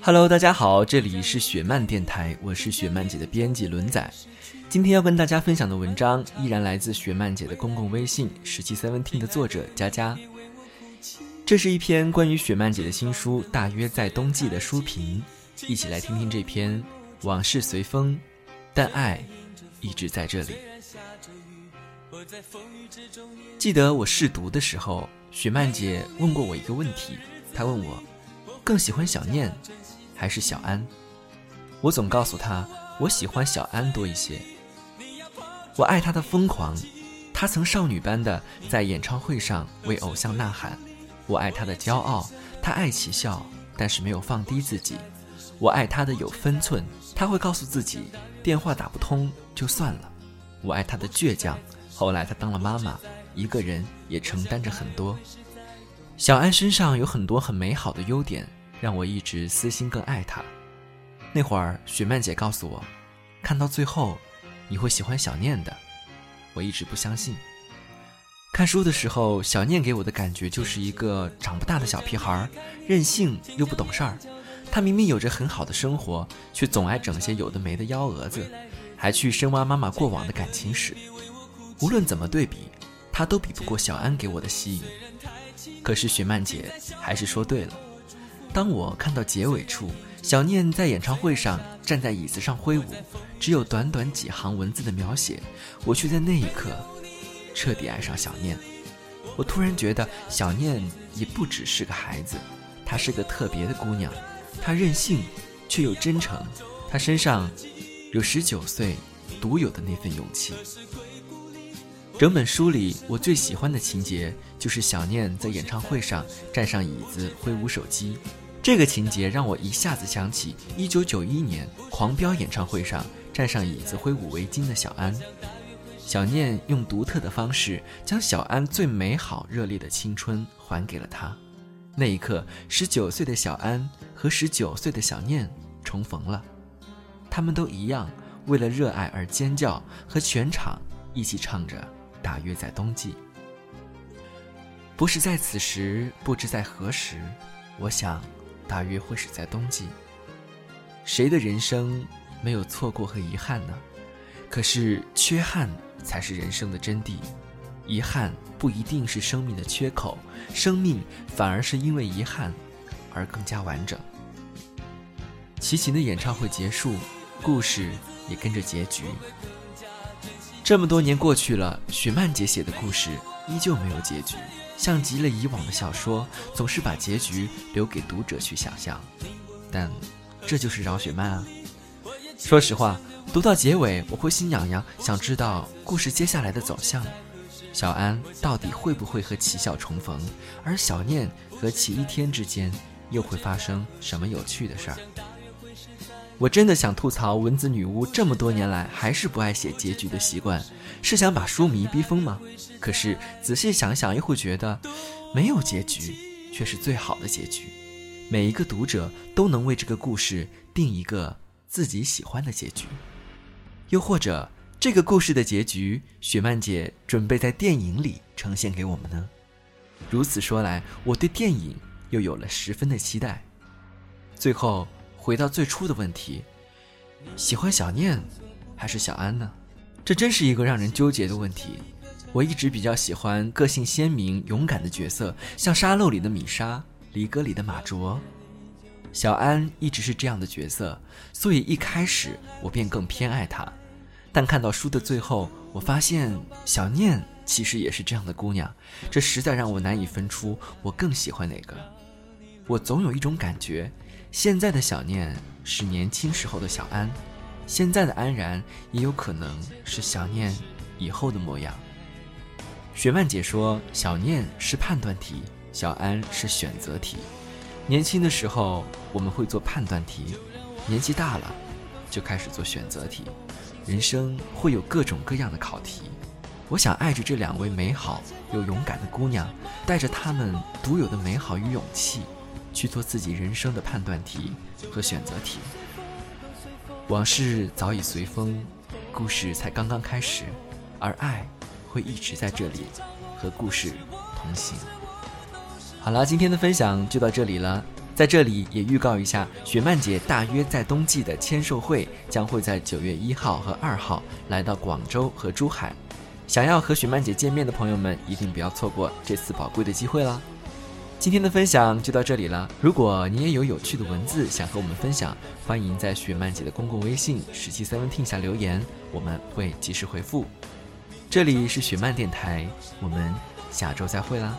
Hello，大家好，这里是雪漫电台，我是雪漫姐的编辑轮仔。今天要跟大家分享的文章依然来自雪漫姐的公共微信十七 seventeen 的作者佳佳。这是一篇关于雪漫姐的新书《大约在冬季》的书评，一起来听听这篇往事随风，但爱一直在这里。记得我试读的时候，雪漫姐问过我一个问题，她问我。更喜欢小念，还是小安？我总告诉他，我喜欢小安多一些。我爱他的疯狂，他曾少女般的在演唱会上为偶像呐喊。我爱他的骄傲，他爱其笑，但是没有放低自己。我爱他的有分寸，他会告诉自己电话打不通就算了。我爱他的倔强，后来他当了妈妈，一个人也承担着很多。小安身上有很多很美好的优点，让我一直私心更爱她。那会儿，雪曼姐告诉我，看到最后，你会喜欢小念的。我一直不相信。看书的时候，小念给我的感觉就是一个长不大的小屁孩，任性又不懂事儿。他明明有着很好的生活，却总爱整些有的没的幺蛾子，还去深挖妈妈过往的感情史。无论怎么对比，他都比不过小安给我的吸引。可是雪曼姐还是说对了。当我看到结尾处，小念在演唱会上站在椅子上挥舞，只有短短几行文字的描写，我却在那一刻彻底爱上小念。我突然觉得小念也不只是个孩子，她是个特别的姑娘。她任性，却又真诚。她身上有十九岁独有的那份勇气。整本书里，我最喜欢的情节就是小念在演唱会上站上椅子挥舞手机。这个情节让我一下子想起1991年狂飙演唱会上站上椅子挥舞围巾的小安。小念用独特的方式将小安最美好热烈的青春还给了他。那一刻，19岁的小安和19岁的小念重逢了。他们都一样，为了热爱而尖叫，和全场一起唱着。大约在冬季，不是在此时，不知在何时。我想，大约会是在冬季。谁的人生没有错过和遗憾呢？可是，缺憾才是人生的真谛。遗憾不一定是生命的缺口，生命反而是因为遗憾而更加完整。齐秦的演唱会结束，故事也跟着结局。这么多年过去了，雪漫姐写的故事依旧没有结局，像极了以往的小说，总是把结局留给读者去想象。但这就是饶雪漫啊！说实话，读到结尾我会心痒痒，想知道故事接下来的走向。小安到底会不会和齐笑重逢？而小念和齐一天之间又会发生什么有趣的事儿？我真的想吐槽文子女巫这么多年来还是不爱写结局的习惯，是想把书迷逼疯吗？可是仔细想想又会觉得，没有结局却是最好的结局，每一个读者都能为这个故事定一个自己喜欢的结局。又或者这个故事的结局，雪漫姐准备在电影里呈现给我们呢？如此说来，我对电影又有了十分的期待。最后。回到最初的问题，喜欢小念还是小安呢？这真是一个让人纠结的问题。我一直比较喜欢个性鲜明、勇敢的角色，像沙漏里的米莎，离歌里的马卓。小安一直是这样的角色，所以一开始我便更偏爱她。但看到书的最后，我发现小念其实也是这样的姑娘，这实在让我难以分出我更喜欢哪个。我总有一种感觉，现在的小念是年轻时候的小安，现在的安然也有可能是小念以后的模样。雪曼姐说，小念是判断题，小安是选择题。年轻的时候我们会做判断题，年纪大了就开始做选择题。人生会有各种各样的考题，我想爱着这两位美好又勇敢的姑娘，带着她们独有的美好与勇气，去做自己人生的判断题和选择题。往事早已随风，故事才刚刚开始，而爱会一直在这里，和故事同行。好了，今天的分享就到这里了。在这里也预告一下，雪漫姐大约在冬季的签售会将会在九月一号和二号来到广州和珠海。想要和雪漫姐见面的朋友们，一定不要错过这次宝贵的机会了。今天的分享就到这里了。如果你也有有趣的文字想和我们分享，欢迎在雪漫姐的公共微信十七 seventeen 下留言，我们会及时回复。这里是雪漫电台，我们下周再会啦。